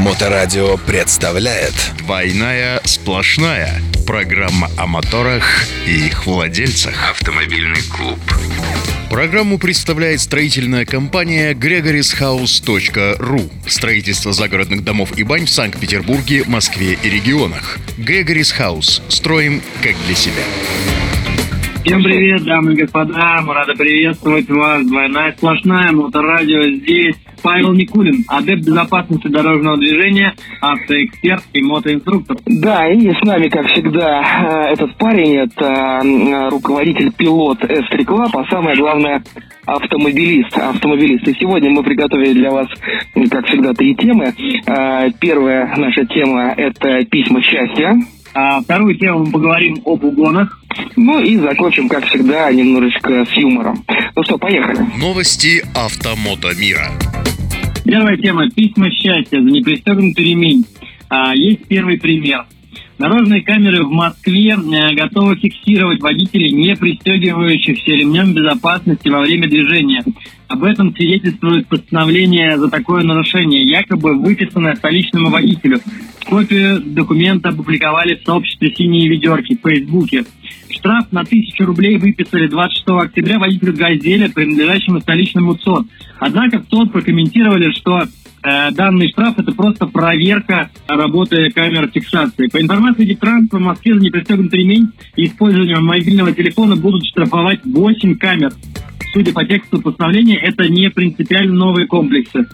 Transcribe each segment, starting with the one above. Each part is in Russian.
Моторадио представляет «Двойная сплошная» Программа о моторах и их владельцах Автомобильный клуб Программу представляет строительная компания gregorishouse.ru Строительство загородных домов и бань в Санкт-Петербурге, Москве и регионах Грегорис Хаус. Строим как для себя. Всем привет, дамы и господа, мы рады приветствовать вас. Двойная сплошная, моторадио здесь. Павел Никулин, адепт безопасности дорожного движения, автоэксперт и мотоинструктор. Да, и с нами, как всегда, э, этот парень, это руководитель пилот S3 Club, а самое главное, автомобилист. автомобилист. И сегодня мы приготовили для вас, как всегда, три темы. Э, первая наша тема – это письма счастья. А вторую тему мы поговорим об угонах. Ну и закончим, как всегда, немножечко с юмором. Ну что, поехали. Новости автомото мира. Первая тема – письма счастья за непристегнутый ремень. А, есть первый пример. Дорожные камеры в Москве э, готовы фиксировать водителей, не пристегивающихся ремнем безопасности во время движения. Об этом свидетельствует постановление за такое нарушение, якобы выписанное столичному водителю. Копию документа опубликовали в сообществе «Синие ведерки» в Фейсбуке. Штраф на тысячу рублей выписали 26 октября водителю «Газели», принадлежащему столичному ЦОД. Однако в ЦОД прокомментировали, что данный штраф – это просто проверка работы камер фиксации. По информации Диктранса, в Москве за непристегнутый ремень и использование мобильного телефона будут штрафовать 8 камер. Судя по тексту постановления, это не принципиально новые комплексы.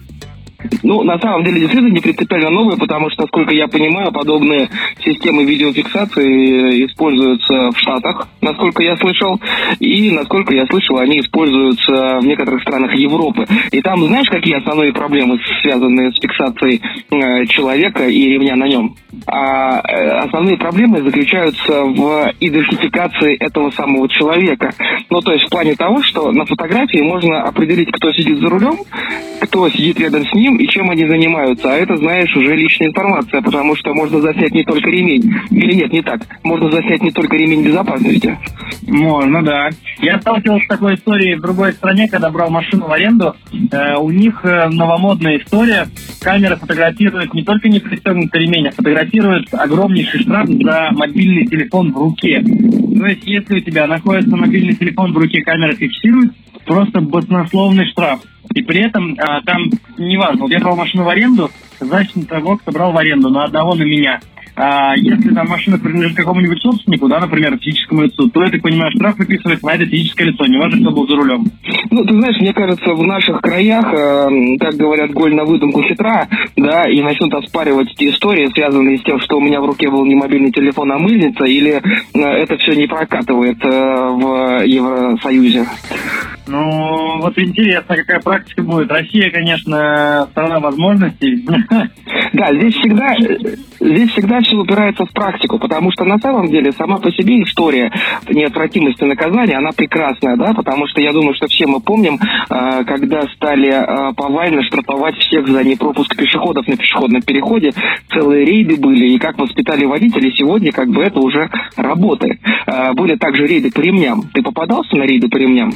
Ну, на самом деле, действительно не принципиально новые, потому что, насколько я понимаю, подобные системы видеофиксации используются в Штатах, насколько я слышал, и, насколько я слышал, они используются в некоторых странах Европы. И там, знаешь, какие основные проблемы, связанные с фиксацией э, человека и ремня на нем? А э, основные проблемы заключаются в идентификации этого самого человека. Ну, то есть в плане того, что на фотографии можно определить, кто сидит за рулем, кто сидит рядом с ним и чем они занимаются. А это, знаешь, уже личная информация, потому что можно заснять не только ремень. Или нет, не так. Можно заснять не только ремень безопасности. Можно, да. Я сталкивался с такой историей в другой стране, когда брал машину в аренду. Э, у них э, новомодная история. Камера фотографирует не только не пристегнутый ремень, а фотографирует огромнейший штраф за мобильный телефон в руке. То есть, если у тебя находится мобильный телефон в руке, камера фиксирует, просто баснословный штраф. И при этом а, там, неважно, вот я брал машину в аренду, значит, того, кто брал в аренду, на одного на меня. А если там машина принадлежит какому-нибудь собственнику, да, например, физическому лицу, то, я так понимаю, штраф выписывается на это физическое лицо, неважно, кто был за рулем. Ну, ты знаешь, мне кажется, в наших краях, э, как говорят, голь на выдумку хитра, да, и начнут оспаривать эти истории, связанные с тем, что у меня в руке был не мобильный телефон, а мыльница, или э, это все не прокатывает э, в Евросоюзе. Ну, вот интересно, какая практика будет. Россия, конечно, страна возможностей. Да, здесь всегда, здесь всегда все упирается в практику, потому что на самом деле сама по себе история неотвратимости наказания, она прекрасная, да, потому что я думаю, что все мы помним, э, когда стали э, повально штрафовать всех за непропуск пешеходов на пешеходном переходе, целые рейды были, и как воспитали водители, сегодня как бы это уже работает. Э, были также рейды по ремням. Ты попадался на рейды по ремням?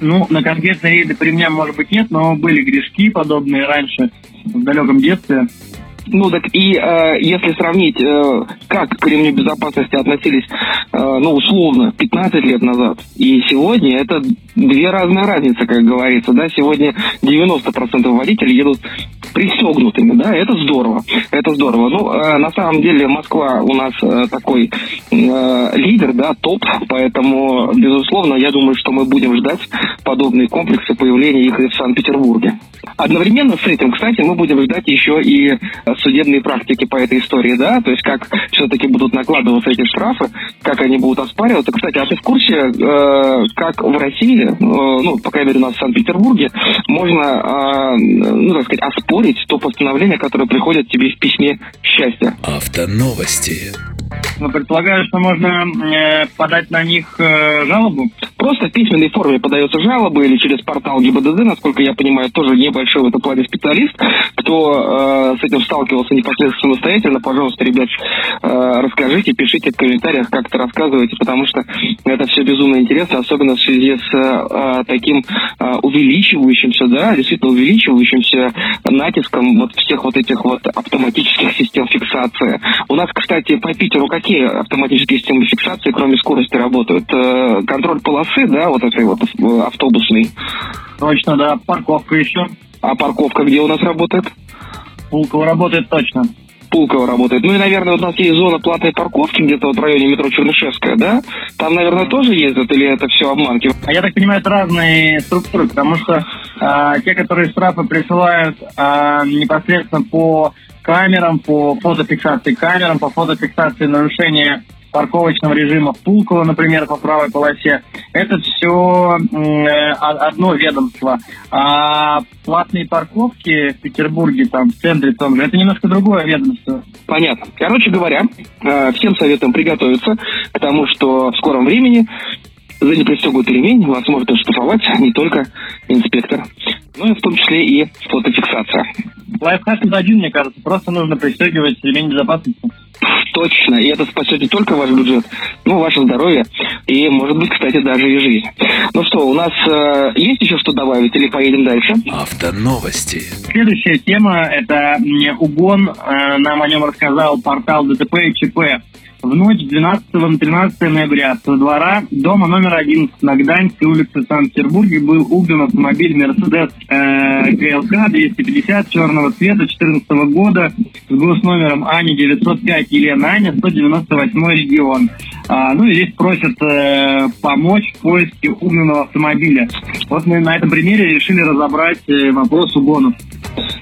Ну, на конкретные рейды по ремням, может быть, нет, но были грешки подобные раньше, в далеком детстве. Ну так и э, если сравнить, э, как к ремню безопасности относились, э, ну условно, 15 лет назад, и сегодня это две разные разницы, как говорится, да, сегодня 90% водителей едут пристегнутыми, да, это здорово, это здорово. Ну, э, на самом деле Москва у нас э, такой э, лидер, да, топ, поэтому, безусловно, я думаю, что мы будем ждать подобные комплексы появления их в Санкт-Петербурге. Одновременно с этим, кстати, мы будем ждать еще и э, судебные практики по этой истории, да, то есть как все-таки будут накладываться эти штрафы, как они будут оспариваться. Кстати, а ты в курсе, э, как в России, э, ну, по крайней мере, у нас в Санкт-Петербурге, можно, э, ну, так сказать, оспорить то постановление, которое приходит тебе в письме счастья? Автоновости. Предполагаю, что можно э, подать на них э, жалобу. Просто в письменной форме подается жалоба или через портал ГИБДД, насколько я понимаю, тоже небольшой в этом плане специалист, кто э, с этим сталкивался непосредственно самостоятельно, пожалуйста, ребят, э, расскажите, пишите в комментариях, как это рассказываете, потому что это все безумно интересно, особенно в связи с э, таким э, увеличивающимся, да, действительно увеличивающимся натиском вот всех вот этих вот автоматических систем фиксации. У нас, кстати, по Питеру какие автоматические системы фиксации, кроме скорости, работают? Э, контроль полосы, да, вот этой вот э, автобусный. Точно, да. Парковка еще. А парковка где у нас работает? Пулково работает точно. Пулково работает. Ну и, наверное, вот у нас есть зона платной парковки где-то вот в районе метро Чернышевская, да? Там, наверное, тоже ездят или это все обманки? А я так понимаю, это разные структуры, потому что а, те, которые штрафы присылают а, непосредственно по камерам, по фотофиксации камерам, по фотофиксации нарушения парковочного режима в Пулково, например, по правой полосе. Это все э, одно ведомство. А платные парковки в Петербурге, там, в центре том это немножко другое ведомство. Понятно. Короче говоря, э, всем советуем приготовиться к тому, что в скором времени за непристегнутый ремень вас может оштрафовать не только инспектор, но и в том числе и фотофиксация. Лайфхак один, мне кажется. Просто нужно пристегивать ремень безопасности. Точно. И это спасет не только ваш бюджет, но и ваше здоровье. И, может быть, кстати, даже и жизнь. Ну что, у нас э, есть еще что добавить или поедем дальше? Автоновости. Следующая тема – это угон. Э, нам о нем рассказал портал ДТП и ЧП. В ночь 12 на 13 ноября со двора дома номер 11 на Гданьской улице Санкт-Петербурге был угнан автомобиль Mercedes ГЛК 250 черного цвета 2014 года с госномером АНИ 905 Елена Аня, 198 регион. А, ну и здесь просят э, помочь в поиске угнанного автомобиля. Вот мы на этом примере решили разобрать э, вопрос угонов.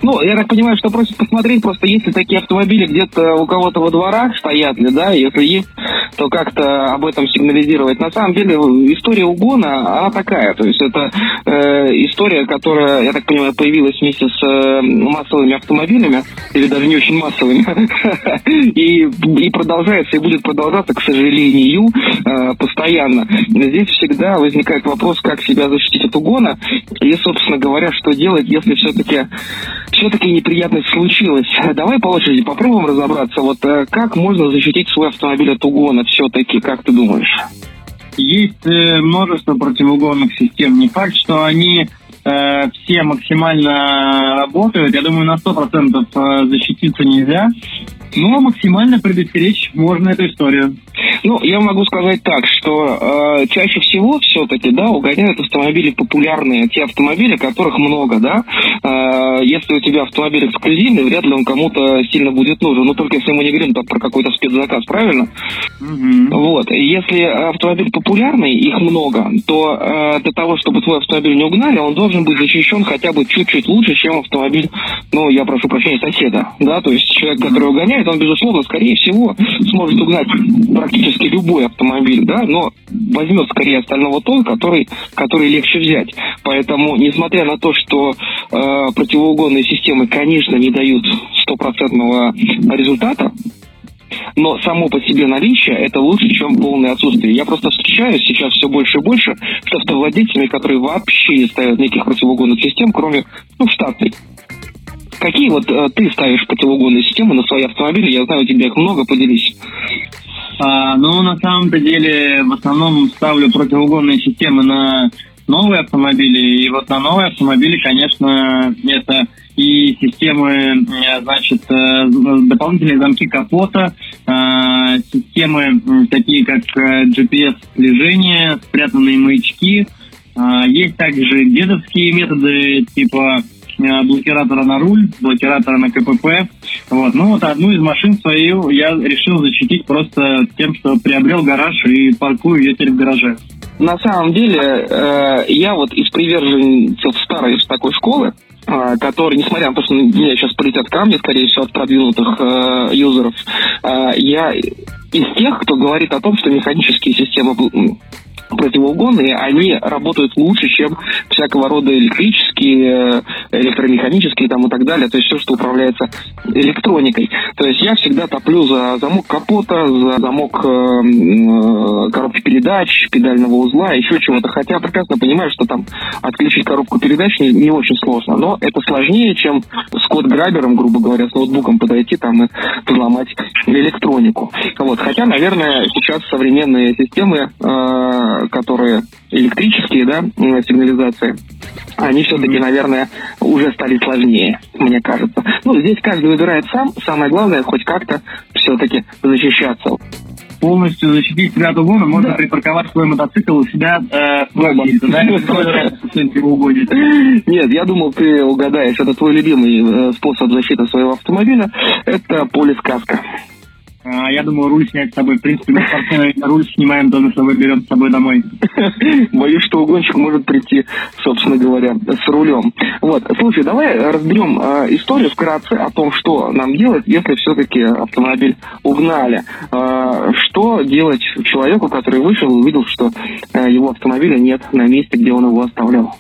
Ну, я так понимаю, что просят посмотреть, просто если такие автомобили где-то у кого-то во дворах стоят ли, да, если есть, то как-то об этом сигнализировать. На самом деле история угона, она такая, то есть это э, история, которая, я так понимаю, появилась вместе с э, массовыми автомобилями, или даже не очень массовыми, и, и продолжается, и будет продолжаться, к сожалению, э, постоянно. Здесь всегда возникает вопрос, как себя защитить от угона, и, собственно говоря, что делать, если все-таки все-таки неприятность случилась. Давай по очереди попробуем разобраться, вот э, как можно защитить свой автомобиль от угона все-таки, как ты думаешь? Есть э, множество противоугонных систем. Не факт, что они э, все максимально работают. Я думаю, на 100% э, защититься нельзя. Но максимально предостеречь можно эту историю. Ну, я могу сказать так, что э, чаще всего все-таки, да, угоняют автомобили популярные, те автомобили, которых много, да. Э, если у тебя автомобиль эксклюзивный, вряд ли он кому-то сильно будет нужен. Ну, только если мы не говорим про какой-то спецзаказ, правильно? Угу. Вот. Если автомобиль популярный, их много, то э, для того, чтобы твой автомобиль не угнали, он должен быть защищен хотя бы чуть-чуть лучше, чем автомобиль, ну, я прошу прощения, соседа, да, то есть человек, который угоняет, он, безусловно, скорее всего, сможет угнать практически любой автомобиль, да, но возьмет скорее остального тон, который, который легче взять. Поэтому, несмотря на то, что э, противоугонные системы, конечно, не дают стопроцентного результата, но само по себе наличие это лучше, чем полное отсутствие. Я просто встречаюсь сейчас все больше и больше с автовладельцами, которые вообще не ставят никаких противоугонных систем, кроме ну, штатной. Какие вот э, ты ставишь противоугонные системы на свои автомобили? Я знаю, у тебя их много, поделись. А, ну, на самом-то деле, в основном ставлю противоугонные системы на новые автомобили. И вот на новые автомобили, конечно, это и системы, э, значит, э, дополнительные замки капота, э, системы такие как GPS слежение, спрятанные маячки. Есть также дедовские методы типа блокиратора на руль, блокиратора на КПП. Вот. Ну вот одну из машин свою я решил защитить просто тем, что приобрел гараж и паркую ее теперь в гараже. На самом деле, э, я вот из приверженцев старой такой школы, который, несмотря на то, что на меня сейчас полетят камни, скорее всего, от продвинутых э, юзеров, э, я из тех, кто говорит о том, что механические системы противоугонные, они работают лучше, чем всякого рода электрические, электромеханические там и так далее, то есть все, что управляется электроникой. То есть я всегда топлю за замок капота, за замок э, э, коробки передач, педального узла, еще чего-то. Хотя прекрасно понимаю, что там отключить коробку передач не, не очень сложно, но это сложнее, чем с код-грабером, грубо говоря, с ноутбуком подойти там и взломать электронику. Вот. Хотя, наверное, сейчас современные системы, э, которые электрические, да, сигнализации, они все-таки, наверное, уже стали сложнее, мне кажется. Ну, здесь каждый выбирает сам. Самое главное, хоть как-то все-таки защищаться. Полностью защитить себя от угона можно да. припарковать свой мотоцикл у себя э, в квартире. Нет, я думал, ты угадаешь. Это твой любимый э, способ защиты своего автомобиля. Это полискаска. А, я думаю, руль снять с собой. В принципе, мы спортсмены руль снимаем, тоже с собой берем с собой домой. Боюсь, что угонщик может прийти, собственно говоря, с рулем. Вот, слушай, давай разберем э, историю вкратце о том, что нам делать, если все-таки автомобиль угнали. Э, что делать человеку, который вышел и увидел, что э, его автомобиля нет на месте, где он его оставлял?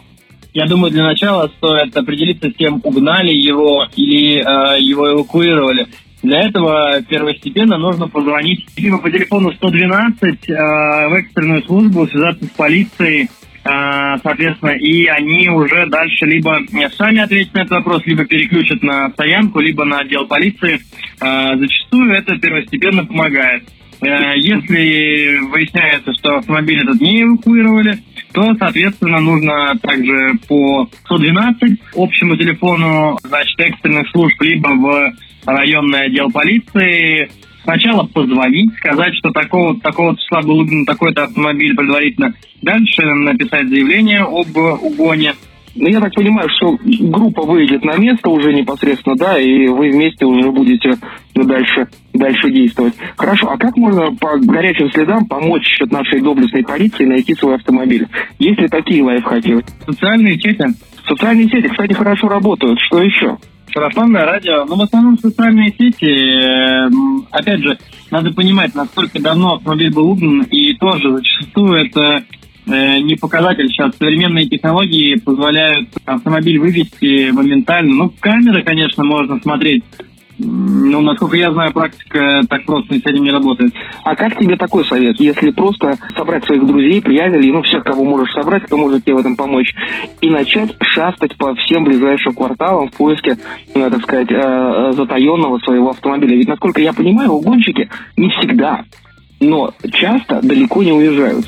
Я думаю, для начала стоит определиться с тем, угнали его или э, его эвакуировали. Для этого первостепенно нужно позвонить либо по телефону 112 э, в экстренную службу, связаться с полицией, э, соответственно, и они уже дальше либо сами ответят на этот вопрос, либо переключат на стоянку, либо на отдел полиции. Э, зачастую это первостепенно помогает. Э, если выясняется, что автомобиль этот не эвакуировали, то, соответственно, нужно также по 112 общему телефону, значит, экстренных служб, либо в районный отдел полиции, сначала позвонить, сказать, что такого такого числа был угнан такой-то автомобиль предварительно, дальше написать заявление об угоне. Ну, я так понимаю, что группа выйдет на место уже непосредственно, да, и вы вместе уже будете дальше, дальше действовать. Хорошо, а как можно по горячим следам помочь нашей доблестной полиции найти свой автомобиль? Есть ли такие лайфхаки? Социальные сети. Социальные сети, кстати, хорошо работают. Что еще? Сарафанное радио, ну, в основном социальные сети, эм, опять же, надо понимать, насколько давно автомобиль был угнан, и тоже зачастую это э, не показатель. Сейчас современные технологии позволяют автомобиль вывести моментально. Ну, камеры, конечно, можно смотреть ну, насколько я знаю, практика так просто с этим не работает. А как тебе такой совет? Если просто собрать своих друзей, приятелей, ну, всех, кого можешь собрать, кто может тебе в этом помочь, и начать шастать по всем ближайшим кварталам в поиске, ну, так сказать, э, затаенного своего автомобиля. Ведь, насколько я понимаю, угонщики не всегда, но часто далеко не уезжают.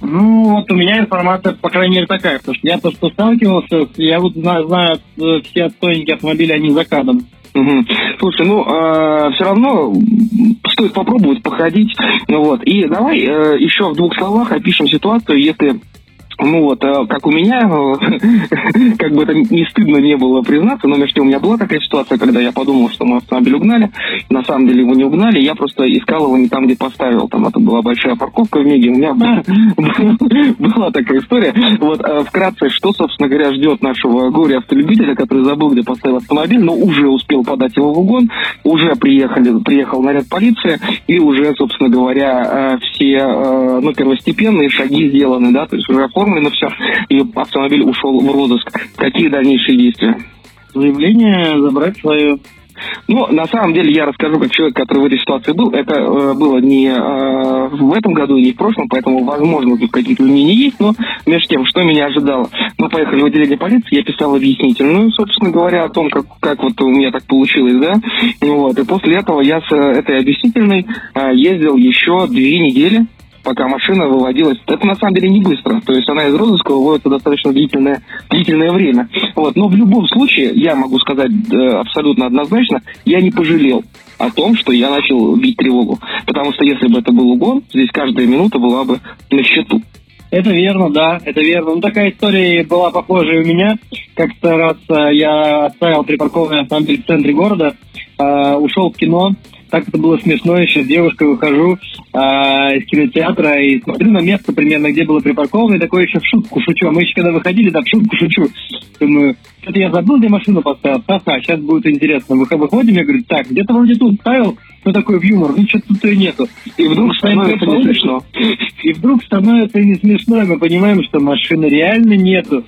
Ну, вот у меня информация, по крайней мере, такая, потому что я то, что сталкивался, я вот знаю, знаю э, все отстойники автомобиля, они за кадом. Угу. Слушай, ну э, все равно стоит попробовать походить. Ну, вот. И давай э, еще в двух словах опишем ситуацию, если ну вот, э, как у меня, э, как бы это не стыдно не было признаться, но между тем у меня была такая ситуация, когда я подумал, что мой автомобиль угнали. На самом деле его не угнали, я просто искал его не там, где поставил. Там это была большая парковка в Меге. У меня была такая история. Вот э, вкратце, что, собственно говоря, ждет нашего горе-автолюбителя, который забыл, где поставил автомобиль, но уже успел подать его в угон, уже приехали, приехал наряд полиции, и уже, собственно говоря, все ну, первостепенные шаги сделаны, да, то есть уже оформлены оформлено все, и автомобиль ушел в розыск. Какие дальнейшие действия? Заявление забрать свое. Ну, на самом деле, я расскажу, как человек, который в этой ситуации был. Это э, было не э, в этом году и не в прошлом, поэтому, возможно, тут какие-то изменения есть, но между тем, что меня ожидало. Мы поехали в отделение полиции, я писал объяснительную, собственно говоря, о том, как, как вот у меня так получилось, да. Вот. И после этого я с этой объяснительной э, ездил еще две недели пока машина выводилась. Это на самом деле не быстро. То есть она из розыска выводится достаточно длительное, длительное время. Вот. Но в любом случае, я могу сказать э, абсолютно однозначно, я не пожалел о том, что я начал бить тревогу. Потому что если бы это был угон, здесь каждая минута была бы на счету. Это верно, да, это верно. Ну, такая история была похожая у меня. Как-то раз э, я оставил припаркованный автомобиль в центре города, э, ушел в кино, так это было смешно, еще с девушкой выхожу, а, из кинотеатра и смотрю на место примерно, где было припарковано, и такое еще в шутку шучу. А мы еще когда выходили, так в шутку шучу. Думаю, что-то я забыл, где машину поставил. Ха-ха, сейчас будет интересно. Выходим, я говорю, так, где-то вроде тут ставил, ну такой в юмор, ну что-то тут и нету. И вдруг становится не смешно. И вдруг становится не смешно, и мы понимаем, что машины реально нету.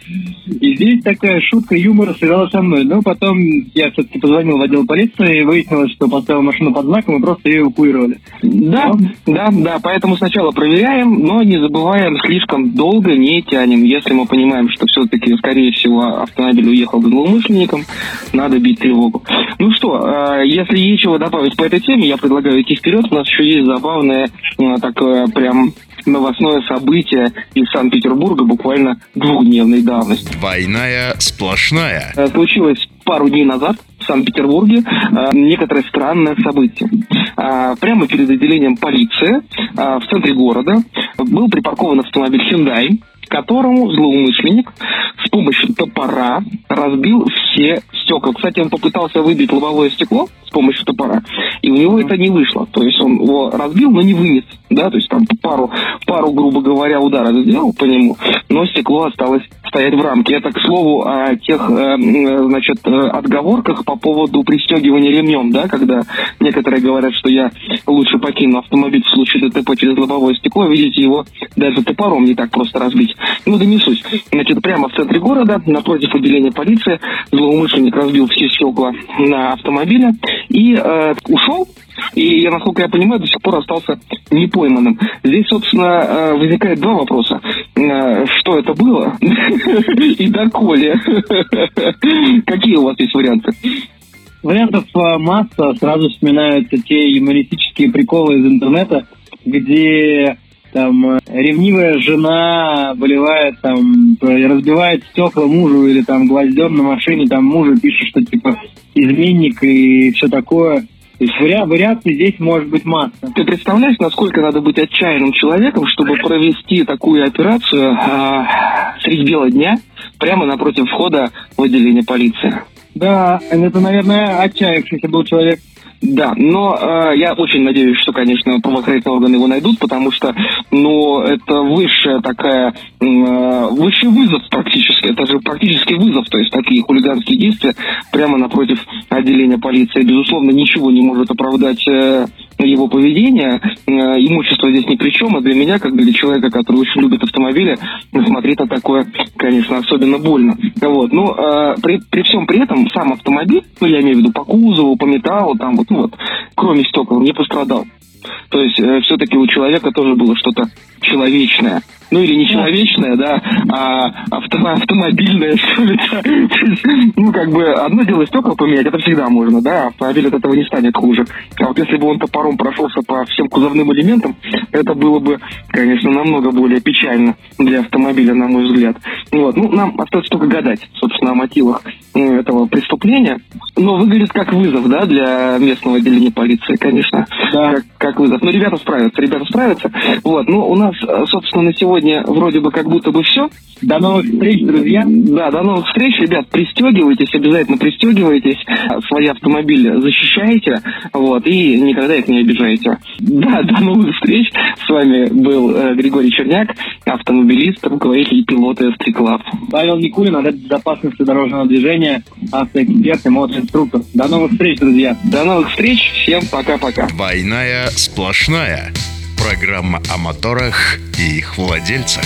И здесь такая шутка юмора сыграла со мной. Но потом я все-таки позвонил в отдел полиции и выяснилось, что поставил машину под знаком и просто ее эвакуировали. Да. Да, да. Поэтому сначала проверяем, но не забываем, слишком долго не тянем. Если мы понимаем, что все-таки, скорее всего, автомобиль уехал к злоумышленникам, надо бить тревогу. Ну что, а, если нечего добавить по этой теме, я предлагаю идти вперед. У нас еще есть забавное такое прям новостное событие из Санкт-Петербурга буквально двухдневной давности. Двойная сплошная. Э, случилось пару дней назад в Санкт-Петербурге э, некоторое странное событие. Э, прямо перед отделением полиции в центре города был припаркован автомобиль Hyundai, которому злоумышленник с помощью топора разбил все стекла. Кстати, он попытался выбить лобовое стекло с помощью топора, и у него это не вышло. То есть он его разбил, но не вынес. Да, то есть там пару, пару, грубо говоря, ударов сделал по нему, но стекло осталось стоять в рамке. Это, к слову, о тех, э, значит, э, отговорках по поводу пристегивания ремнем, да, когда некоторые говорят, что я лучше покину автомобиль в случае ДТП через лобовое стекло, видите, его даже топором не так просто разбить. Ну, да не суть. Значит, прямо в центре города, напротив отделения полиции, злоумышленник разбил все стекла на автомобиле и э, ушел, и, насколько я понимаю, до сих пор остался непойманным. Здесь, собственно, э, возникает два вопроса. Э, что это было и доколе? Какие у вас есть варианты? Вариантов э, масса. Сразу вспоминаются те юмористические приколы из интернета, где там ревнивая жена выливает там разбивает стекла мужу или там гвоздем на машине там мужу пишет что типа изменник и все такое то есть вари... вариаций здесь может быть масса. Ты представляешь, насколько надо быть отчаянным человеком, чтобы провести такую операцию э, средь бела дня прямо напротив входа в отделение полиции? Да, это, наверное, отчаявшийся был человек. Да, но э, я очень надеюсь, что, конечно, правоохранительные органы его найдут, потому что, ну, это высшая такая, э, высший вызов практически, это же практически вызов, то есть такие хулиганские действия прямо напротив отделения полиции. Безусловно, ничего не может оправдать э, его поведение. Э, имущество здесь ни при чем, а для меня, как для человека, который очень любит автомобили, смотреть на такое, конечно, особенно больно. Вот. Но э, при, при всем при этом сам автомобиль, ну, я имею в виду по кузову, по металлу, там вот, ну вот, кроме стекол, не пострадал. То есть э, все-таки у человека тоже было что-то человечное ну или не человечная, да, а авто, автомобильная, что ли. Ну, как бы, одно дело стекла поменять, это всегда можно, да, автомобиль от этого не станет хуже. А вот если бы он топором прошелся по всем кузовным элементам, это было бы, конечно, намного более печально для автомобиля, на мой взгляд. Вот, ну, нам остается только гадать, собственно, о мотивах ну, этого преступления. Но выглядит как вызов, да, для местного отделения полиции, конечно. Да. Как, как вызов. Но ребята справятся, ребята справятся. Вот, ну, у нас, собственно, на сегодня вроде бы как будто бы все. До новых встреч, друзья. Да, до новых встреч, ребят. Пристегивайтесь, обязательно пристегивайтесь. Свои автомобили защищайте, вот, и никогда их не обижайте. Да, до новых встреч. С вами был э, Григорий Черняк, автомобилист, руководитель и пилот ST Club. Павел Никулин, отдел безопасности дорожного движения, автоэксперт и мотоинструктор. До новых встреч, друзья. До новых встреч. Всем пока-пока. Двойная сплошная. Программа о моторах и их владельцах.